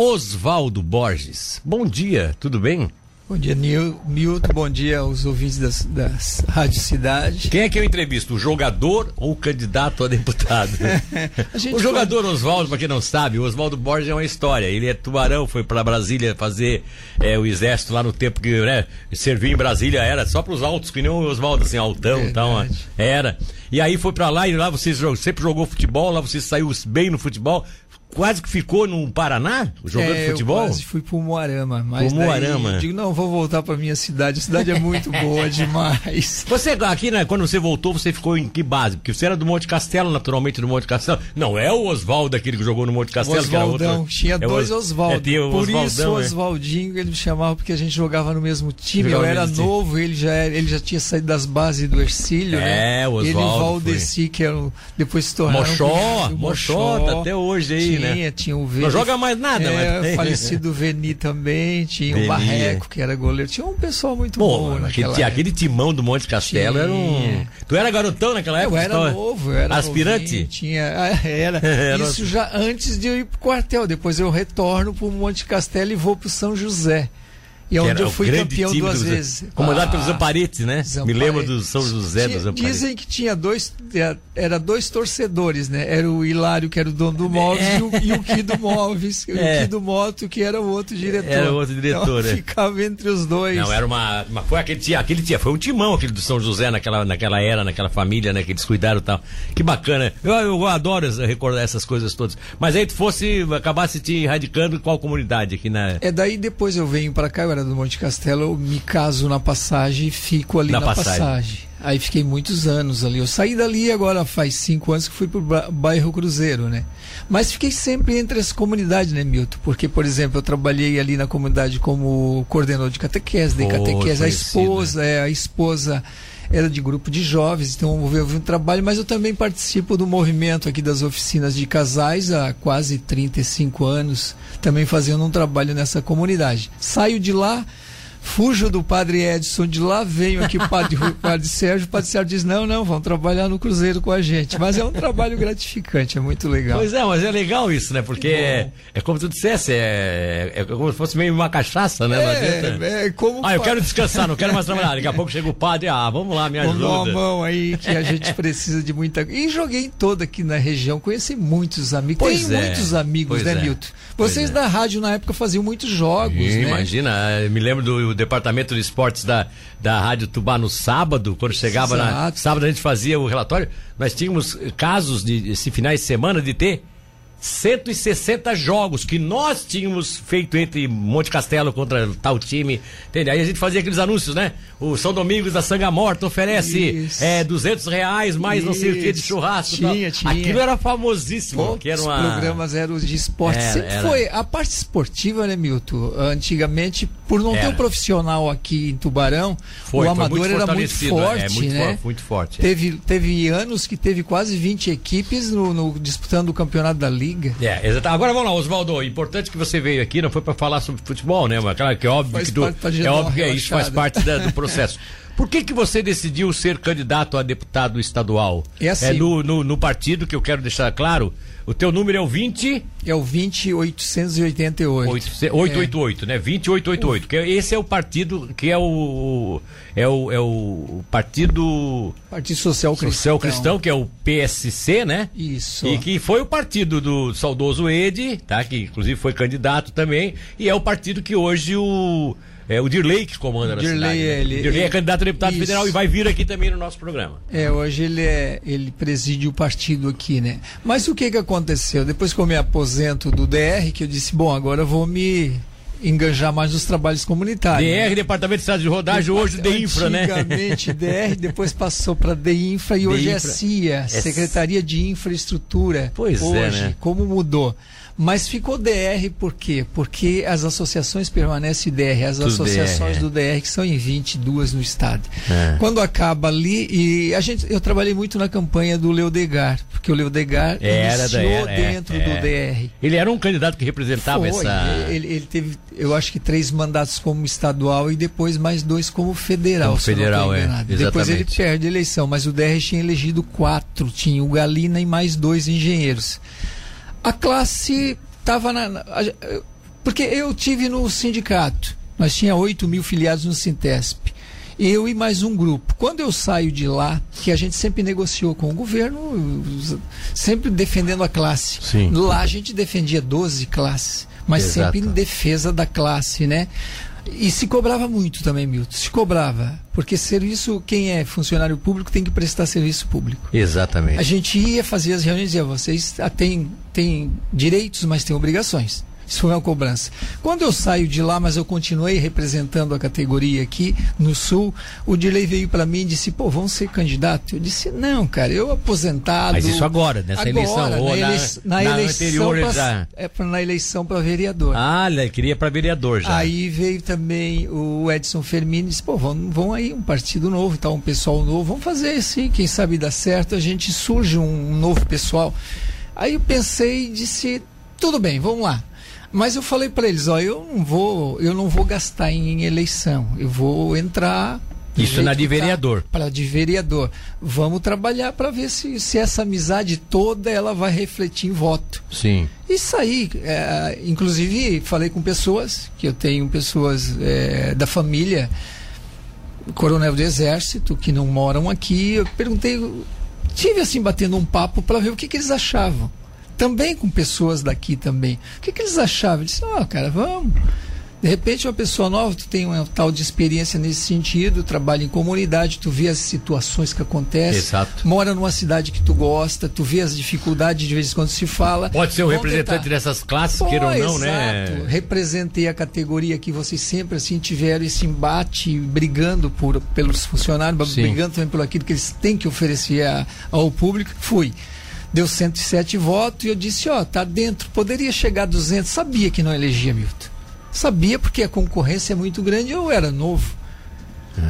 Oswaldo Borges. Bom dia, tudo bem? Bom dia, Milton. Bom dia aos ouvintes das, das Rádio Cidade. Quem é que eu entrevisto? O jogador ou o candidato a deputado? a o jogador foi... Oswaldo, para quem não sabe, o Oswaldo Borges é uma história. Ele é tubarão, foi para Brasília fazer é, o exército lá no tempo que né, servia em Brasília, era só para os altos, que nem o Oswaldo, assim, altão e tal. Era. E aí foi para lá e lá você sempre jogou futebol, lá você saiu bem no futebol quase que ficou no Paraná, jogando é, futebol? Eu quase fui pro Moarama. Mas pro Moarama. Daí, digo, não, vou voltar pra minha cidade. A cidade é muito boa demais. Você, aqui, né, quando você voltou, você ficou em que base? Porque você era do Monte Castelo, naturalmente, do Monte Castelo. Não, é o Oswaldo aquele que jogou no Monte Castelo, Oswaldão, que era outro... tinha é dois Oswaldo. É, Por isso o é. Oswaldinho, ele me chamava porque a gente jogava no mesmo time. Jogava eu era novo, ele já, era, ele já tinha saído das bases do Ercílio, né? É, o Oswaldo. Ele e o Valdeci, que era, depois se tornaram... Mochó, Mochó, tá até hoje aí, né? Tinha, tinha o Veni. Não joga mais nada, é, mas... falecido Veni também, tinha Veni. o Barreco, que era goleiro. Tinha um pessoal muito bom. bom aquele, aquele timão do Monte Castelo tinha. era um. Tu era garotão naquela época? Eu era novo, eu era Aspirante? Novinho, tinha, era. era. Isso já antes de eu ir pro quartel. Depois eu retorno pro Monte Castelo e vou pro São José. E é onde eu fui campeão duas vezes. Comandado ah, pelos Zamparetes, né? Me lembro do São José dos Zamparetes. Dizem que tinha dois, é, era dois torcedores, né? Era o Hilário, que era o dono do Móveis, é. e, o, e o Kido Móveis, é. o Kido Moto, que era o outro diretor. Era o outro diretor, então, é. Ficava entre os dois. Não, era uma. uma foi aquele tinha, aquele tinha, foi um timão aquele do São José naquela, naquela era, naquela família, né? Que eles cuidaram e tal. Que bacana. Eu, eu adoro recordar essas coisas todas. Mas aí tu fosse, acabasse te radicando em qual comunidade aqui na. É daí depois eu venho para cá, eu era do Monte Castelo eu me caso na passagem e fico ali na, na passagem. passagem. Aí fiquei muitos anos ali. Eu saí dali agora faz cinco anos que fui pro bairro Cruzeiro, né? Mas fiquei sempre entre as comunidades, né, Milton? Porque, por exemplo, eu trabalhei ali na comunidade como coordenador de catequese, de oh, catequese. A esposa, é, a esposa era de grupo de jovens, então houve um trabalho, mas eu também participo do movimento aqui das oficinas de casais há quase 35 anos, também fazendo um trabalho nessa comunidade. Saio de lá, fujo do padre Edson de lá, venho aqui o padre, padre Sérgio, o padre Sérgio diz, não, não, vão trabalhar no Cruzeiro com a gente. Mas é um trabalho gratificante, é muito legal. Pois é, mas é legal isso, né? Porque é, é, como tu dissesse, é, é como se fosse meio uma cachaça, né? É, é como... Ah, eu quero descansar, não quero mais trabalhar. Daqui a pouco chega o padre, ah, vamos lá, me ajuda. Vamos uma mão aí, que a gente precisa de muita... E joguei em toda aqui na região, conheci muitos amigos. Pois Tem é. muitos amigos, pois né, é. Milton? Vocês da rádio na época faziam muitos jogos, né? Imagina, me lembro do departamento de esportes da, da Rádio Tubá no sábado, quando chegava Exato. na. Sábado a gente fazia o relatório, nós tínhamos casos de esse finais de semana de ter 160 jogos que nós tínhamos feito entre Monte Castelo contra tal time. Entende? Aí a gente fazia aqueles anúncios, né? O São Domingos da Sanga Morta oferece é, 200 reais mais Isso. não sei o que de churrasco. Tinha, tinha. Aquilo era famosíssimo. Pô, que era uma... Os programas eram de esporte. Era, Sempre era. foi. A parte esportiva, né, Milton? Antigamente, por não era. ter um profissional aqui em Tubarão, foi, o amador muito era muito forte, é, muito né? For, muito forte. É. Teve, teve anos que teve quase 20 equipes no, no disputando o campeonato da Liga liga. É, exatamente. Agora vamos lá, Oswaldo. Importante que você veio aqui, não foi para falar sobre futebol, né? Mas claro que é óbvio faz que, do, é óbvio que é isso faz parte da, do processo. Por que, que você decidiu ser candidato a deputado estadual? É, assim, é no, no, no partido que eu quero deixar claro. O teu número é o 20? É o 20888. 888, é. né? 20888. Que é, esse é o partido que é o é o, é o partido Partido Social Cristão. Social Cristão, que é o PSC, né? Isso. E que foi o partido do saudoso Ed, tá? Que inclusive foi candidato também, e é o partido que hoje o é o Dirley que comanda na Dirley, cidade. Né? Ele, Dirley é candidato a deputado isso. federal e vai vir aqui também no nosso programa. É, hoje ele é, ele preside o partido aqui, né? Mas o que que aconteceu? Depois que eu me aposento do DR, que eu disse, bom, agora eu vou me enganjar mais nos trabalhos comunitários. DR, né? Departamento de Estado de Rodagem, Depart... hoje DEINFRA, né? Antigamente DR, depois passou para DEINFRA e hoje é CIA, é... Secretaria de Infraestrutura. Pois hoje, é, né? Como mudou. Mas ficou DR por quê? Porque as associações permanecem DR, as Tudo associações DR, é. do DR que são em 22 no estado. É. Quando acaba ali, e a gente, eu trabalhei muito na campanha do Leodegar, porque o Leodegar era iniciou era, é, dentro é, do DR. Ele era um candidato que representava Foi, essa. Ele, ele, teve, eu acho que três mandatos como estadual e depois mais dois como federal. Como federal, é. Exatamente. Depois ele perde a eleição, mas o DR tinha elegido quatro, tinha o Galina e mais dois engenheiros. A classe estava na, Porque eu tive no sindicato, nós tinha 8 mil filiados no Sintesp eu e mais um grupo. Quando eu saio de lá, que a gente sempre negociou com o governo, sempre defendendo a classe. Sim. Lá a gente defendia 12 classes, mas Exato. sempre em defesa da classe, né? E se cobrava muito também, Milton. Se cobrava. Porque serviço, quem é funcionário público tem que prestar serviço público. Exatamente. A gente ia fazer as reuniões e dizia, vocês têm, têm direitos, mas têm obrigações. Isso foi uma cobrança. Quando eu saio de lá, mas eu continuei representando a categoria aqui no Sul, o Dirley veio para mim e disse: pô, vamos ser candidato? Eu disse: não, cara, eu aposentado. Mas isso agora, nessa agora, eleição, ou na, na, na eleição anterior pra, já. É, na eleição para vereador. Ah, ele queria para vereador já. Aí veio também o Edson Fermini e disse: pô, vamos, vamos aí, um partido novo e tal, um pessoal novo, vamos fazer assim, quem sabe dá certo, a gente surge um, um novo pessoal. Aí eu pensei e disse: tudo bem, vamos lá. Mas eu falei para eles, ó, eu não vou, eu não vou gastar em, eleição. Eu vou entrar isso na de tá vereador. Para de vereador. Vamos trabalhar para ver se, se essa amizade toda ela vai refletir em voto. Sim. Isso aí, é, inclusive falei com pessoas, que eu tenho pessoas é, da família, coronel do exército, que não moram aqui. Eu perguntei, tive assim batendo um papo para ver o que, que eles achavam também com pessoas daqui também. O que, que eles achavam? Eles disseram, oh, cara, vamos. De repente, uma pessoa nova, tu tem uma tal de experiência nesse sentido, trabalha em comunidade, tu vê as situações que acontecem, Exato. mora numa cidade que tu gosta, tu vê as dificuldades de vez em quando se fala. Pode ser um representante tentar. dessas classes, Pô, queira ou não, exato. né? Representei a categoria que vocês sempre assim tiveram esse embate, brigando por, pelos funcionários, Sim. brigando também por aquilo que eles têm que oferecer a, ao público. Fui deu 107 votos e eu disse, ó, tá dentro, poderia chegar a 200, sabia que não elegia Milton. Sabia porque a concorrência é muito grande, eu era novo.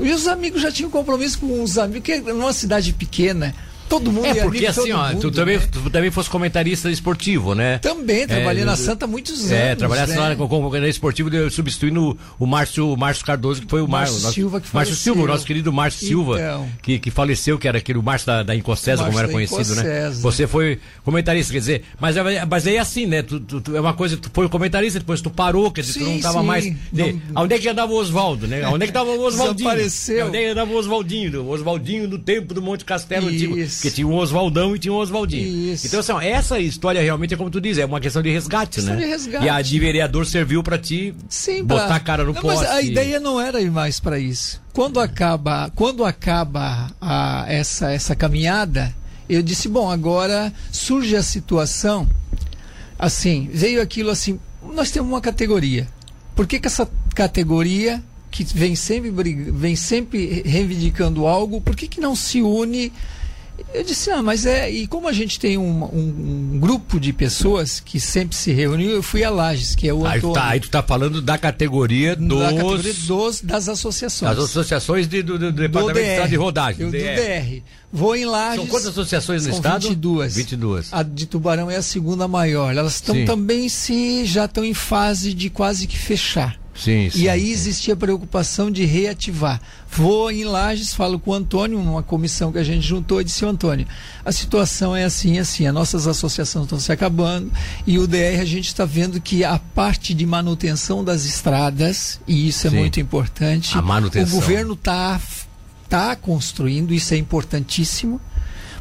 É. E os amigos já tinham compromisso com os amigos, que numa cidade pequena, Todo mundo É porque assim, ó, mundo, tu, também, né? tu também fosse comentarista esportivo, né? Também, trabalhei é, na Santa há muitos é, anos. É, trabalhei né? como comentarista esportivo, substituindo o Márcio, o Márcio Cardoso, que foi o Márcio Mar, Silva, que Márcio Silva, o nosso querido Márcio Silva, então, que, que faleceu, que era aquele Márcio da, da Incocesa, como era conhecido, né? Você foi comentarista, quer dizer, mas, é, mas é assim, né? Tu, tu, tu, é uma coisa, tu foi comentarista, depois tu parou, quer dizer, sim, tu não estava mais. De, não... Onde é que andava o Oswaldo, né? Onde é que estava o Oswaldinho? Desapareceu. Onde é que andava o Oswaldinho? O Oswaldinho do tempo do Monte Castelo Antigo. Porque tinha um Oswaldão e tinha o Oswaldinho. Isso. Então, assim, ó, essa história realmente é como tu diz, é uma questão de resgate, questão né? De resgate. E a de vereador serviu para ti Sim, botar pra... a cara no não, poste. Mas a ideia não era ir mais para isso. Quando acaba, quando acaba a, essa, essa caminhada, eu disse, bom, agora surge a situação, assim, veio aquilo assim, nós temos uma categoria. Por que, que essa categoria que vem sempre, vem sempre reivindicando algo, por que, que não se une eu disse, ah, mas é. E como a gente tem um, um, um grupo de pessoas que sempre se reuniu, eu fui a Lages, que é o aí, Antônio. Tá, aí tu tá falando da categoria dos. Da categoria dos das associações. Das associações de, do, do, do Departamento DR, de Rodagem. Do DR. DR. Vou em Lages. São quantas associações no são estado? 22. 22. A de Tubarão é a segunda maior. Elas estão também se já estão em fase de quase que fechar. Sim, sim, e aí existia a preocupação de reativar. Vou em Lages, falo com o Antônio, uma comissão que a gente juntou, e disse: Antônio, a situação é assim, assim, as nossas associações estão se acabando e o DR a gente está vendo que a parte de manutenção das estradas, e isso é sim. muito importante, a manutenção. o governo está tá construindo, isso é importantíssimo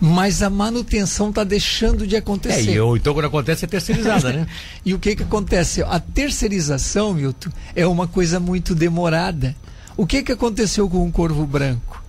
mas a manutenção está deixando de acontecer. É, e, ou então quando acontece é terceirizada, né? e o que que acontece? A terceirização, Milton, é uma coisa muito demorada. O que que aconteceu com o Corvo Branco?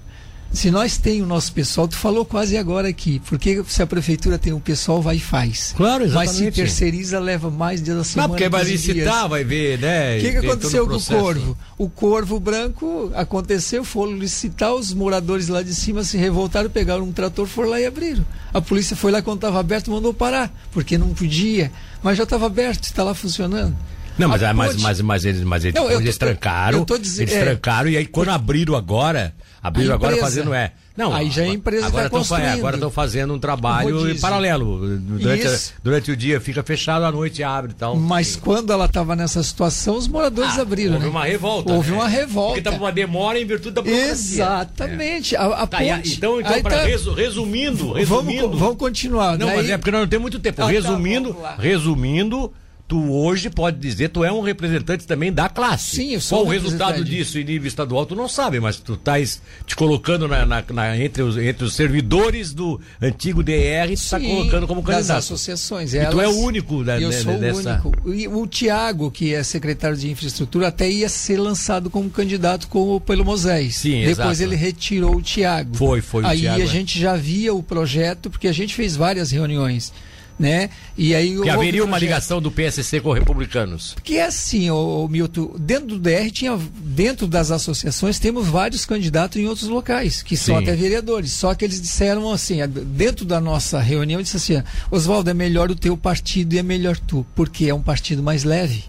Se nós tem o nosso pessoal, tu falou quase agora aqui, porque se a prefeitura tem o pessoal, vai e faz. Claro, exatamente. Mas se terceiriza, leva mais dias da semana. Não, porque vai licitar, vai ver, né? O que, que aconteceu com o Corvo? O Corvo Branco aconteceu, foram licitar, os moradores lá de cima se revoltaram, pegaram um trator, foram lá e abriram. A polícia foi lá quando estava aberto, mandou parar, porque não podia, mas já estava aberto, está lá funcionando. Não, mas, mas, mas, mas, eles, mas eles, não, eles tô, trancaram. Dizendo, eles é, trancaram e aí quando abriram agora, abriram agora fazendo é. Não, aí já a empresa agora está construindo. É, agora estão fazendo um trabalho em paralelo. Durante, a, durante o dia fica fechado, à noite abre e tal. Mas quando ela estava nessa situação, os moradores ah, abriram. Houve né? uma revolta. Houve né? uma revolta. Porque estava uma demora em virtude da burocracia. Exatamente. É. A, a tá, ponte, então, então para tá... resumindo, resumindo. Vamos, vamos continuar. Não, Daí... mas é porque nós não temos muito tempo. Ah, tá, resumindo, tá, resumindo tu hoje pode dizer, tu é um representante também da classe. Sim, eu sou Qual o resultado disso em nível estadual, tu não sabe, mas tu estás te colocando na, na, na, entre, os, entre os servidores do antigo DR, tu está colocando como candidato. das associações. Elas, e tu é o único da, Eu sou dessa... o único. E o Tiago, que é secretário de infraestrutura, até ia ser lançado como candidato com, pelo Moisés. Sim, Depois exato. ele retirou o Tiago. Foi, foi Aí Thiago, a é. gente já via o projeto, porque a gente fez várias reuniões né? E aí que haveria uma ligação do PSC com republicanos. Porque é assim, o, Milton, dentro do DR tinha dentro das associações temos vários candidatos em outros locais que Sim. são até vereadores. Só que eles disseram assim, dentro da nossa reunião disse assim: "Oswaldo, é melhor o teu partido e é melhor tu, porque é um partido mais leve."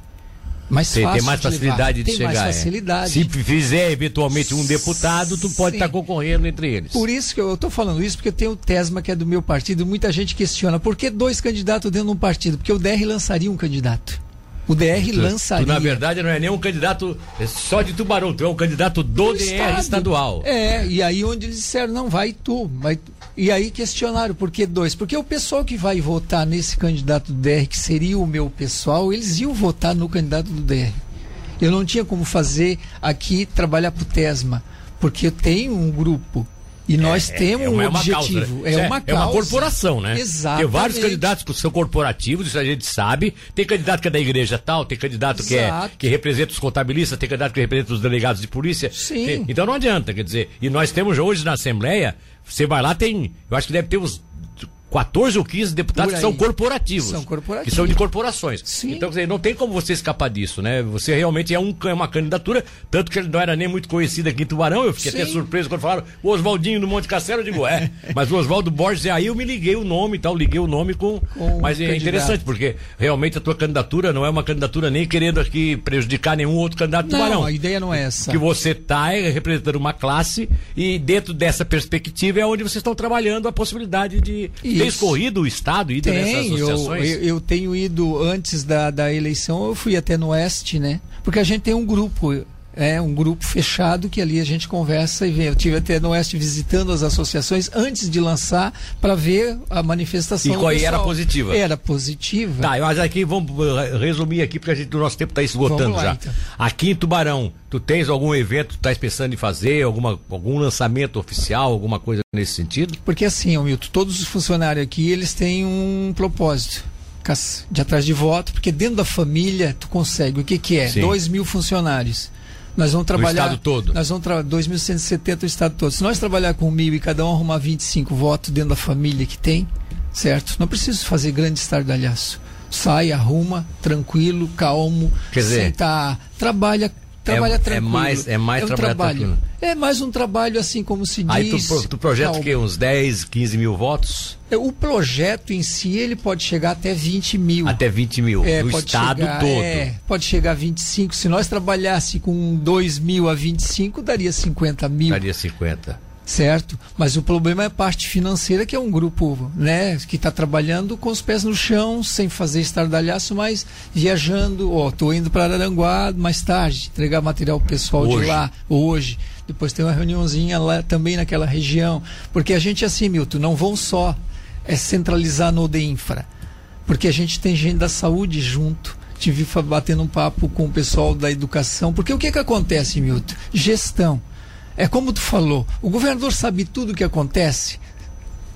Mais tem, fácil tem mais facilidade de, de chegar. Tem mais é. facilidade. Se fizer eventualmente um deputado, tu pode estar tá concorrendo entre eles. Por isso que eu estou falando isso, porque tem o Tesma, que é do meu partido, muita gente questiona, por que dois candidatos dentro de um partido? Porque o DR lançaria um candidato. O DR tu, lançaria. Tu, na verdade, não é nem um candidato é só de Tubarão, tu é um candidato do, do DR estado. estadual. É, e aí onde eles disseram, não, vai tu, vai tu. E aí questionaram, por que dois? Porque o pessoal que vai votar nesse candidato do DR, que seria o meu pessoal, eles iam votar no candidato do DR. Eu não tinha como fazer aqui trabalhar para o TESMA, porque eu tenho um grupo e nós é, temos é, um objetivo. É, uma causa. é uma corporação, né? Exato. Tem vários candidatos que são corporativos, isso a gente sabe. Tem candidato que é da igreja tal, tem candidato que, é, que representa os contabilistas, tem candidato que representa os delegados de polícia. Sim. Tem, então não adianta, quer dizer. E nós temos hoje na Assembleia, você vai lá, tem. Eu acho que deve ter uns 14 ou 15 deputados que são corporativos. São corporativos. Que são de corporações. Sim. Então, dizer, não tem como você escapar disso, né? Você realmente é, um, é uma candidatura, tanto que ele não era nem muito conhecido aqui em Tubarão. Eu fiquei Sim. até surpreso quando falaram o Oswaldinho do Monte Castelo. Eu digo, é. mas o Oswaldo Borges, aí eu me liguei o nome e tal, liguei o nome com. com mas é interessante, porque realmente a tua candidatura não é uma candidatura nem querendo aqui prejudicar nenhum outro candidato de Tubarão. Não, a ideia não é essa. Que você está é representando uma classe e dentro dessa perspectiva é onde vocês estão trabalhando a possibilidade de ter escorrido o Estado, ido Tem, nessas associações? Eu, eu, eu, tenho ido antes da, da eleição, eu fui até no Oeste, né? Porque a gente tem um grupo, é um grupo fechado que ali a gente conversa e vê. Eu tive até no Oeste visitando as associações antes de lançar para ver a manifestação. E qual era positiva? Era positiva. Tá, mas aqui vamos eh, resumir aqui porque a gente, o nosso tempo está esgotando lá, já. Então. Aqui em Tubarão, tu tens algum evento que tu estás pensando em fazer, alguma, algum lançamento oficial, alguma coisa nesse sentido? Porque assim, Milton, todos os funcionários aqui eles têm um propósito de atrás de voto, porque dentro da família tu consegue. O que, que é? Sim. Dois mil funcionários. Nós vamos trabalhar. O estado todo. Nós vamos trabalhar 2.170 o estado todo. Se nós trabalhar com mil e cada um arrumar 25 votos dentro da família que tem, certo? Não preciso fazer grande estardalhaço. Sai, arruma, tranquilo, calmo, Quer dizer, sentar, trabalha trabalha é, é tranquilo. É mais, é mais é um trabalho. Tranquilo. É mais um trabalho assim como se diz. Aí tu, tu projeta o quê? Uns 10, 15 mil votos? É, o projeto em si ele pode chegar até 20 mil. Até 20 mil. É, no estado chegar, todo. É, pode chegar a 25. Se nós trabalhasse com 2 mil a 25, daria 50 mil. Daria 50 certo? Mas o problema é a parte financeira, que é um grupo né, que está trabalhando com os pés no chão, sem fazer estardalhaço, mas viajando. Ó, estou indo para Aranguá mais tarde, entregar material pessoal hoje. de lá, hoje. Depois tem uma reuniãozinha lá também naquela região. Porque a gente, assim, Milton, não vão só é, centralizar no DEINFRA. Porque a gente tem gente da saúde junto tive batendo um papo com o pessoal da educação, porque o que que acontece, Milton? Gestão. É como tu falou, o governador sabe tudo o que acontece,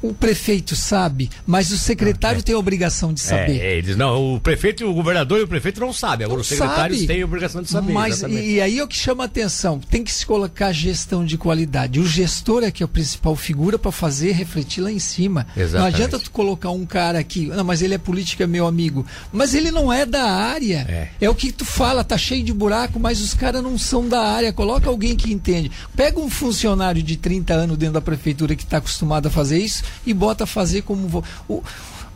o prefeito sabe, mas o secretário é. tem a obrigação de saber. É, eles não, o prefeito, o governador e o prefeito não sabem. Agora não os secretários sabe, têm a obrigação de saber. Mas e, aí é o que chama a atenção. Tem que se colocar gestão de qualidade. O gestor é que é a principal figura para fazer refletir lá em cima. Exatamente. Não adianta tu colocar um cara aqui, não, mas ele é político, é meu amigo. Mas ele não é da área. É, é o que tu fala, tá cheio de buraco, mas os caras não são da área. Coloca alguém que entende. Pega um funcionário de 30 anos dentro da prefeitura que está acostumado a fazer isso e bota fazer como. O,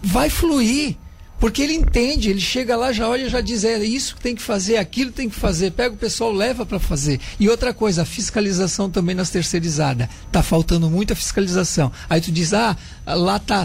vai fluir. Porque ele entende, ele chega lá, já olha, já diz, é isso que tem que fazer, aquilo tem que fazer, pega o pessoal, leva para fazer. E outra coisa, a fiscalização também nas terceirizadas. Tá faltando muita fiscalização. Aí tu diz, ah, lá tá,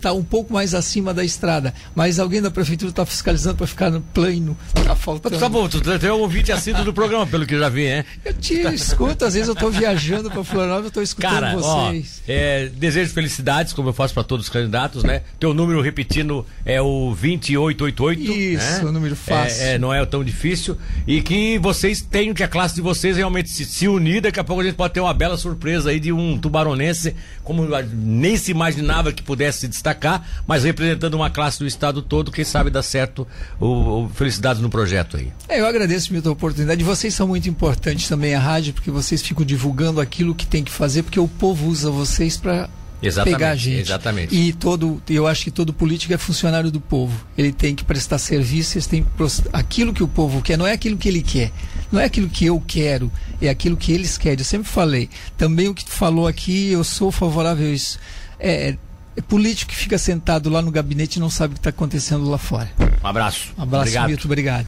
tá um pouco mais acima da estrada, mas alguém da prefeitura está fiscalizando para ficar no plano. Tá faltando. Tá bom, tu tem um ouvinte assíduo do programa, pelo que eu já vi, hein? Eu te escuto, às vezes eu estou viajando para Florianópolis, eu estou escutando Cara, vocês. Ó, é, desejo felicidades, como eu faço para todos os candidatos, né? Teu número repetindo é o 2888. Isso, né? o número fácil. É, é, não é tão difícil. E que vocês tenham, que a classe de vocês realmente se, se unir. Daqui a pouco a gente pode ter uma bela surpresa aí de um tubaronense, como nem se imaginava que pudesse se destacar, mas representando uma classe do estado todo, quem sabe dá certo. O, o felicidades no projeto aí. É, eu agradeço muito a oportunidade. Vocês são muito importantes também a rádio, porque vocês ficam divulgando aquilo que tem que fazer, porque o povo usa vocês para Exatamente, pegar a gente. Exatamente. E todo, eu acho que todo político é funcionário do povo. Ele tem que prestar serviço, ele tem que aquilo que o povo quer, não é aquilo que ele quer, não é aquilo que eu quero, é aquilo que eles querem. Eu sempre falei. Também o que tu falou aqui, eu sou favorável a isso. É, é político que fica sentado lá no gabinete e não sabe o que está acontecendo lá fora. Um abraço. Um abraço, obrigado. Milton, obrigado.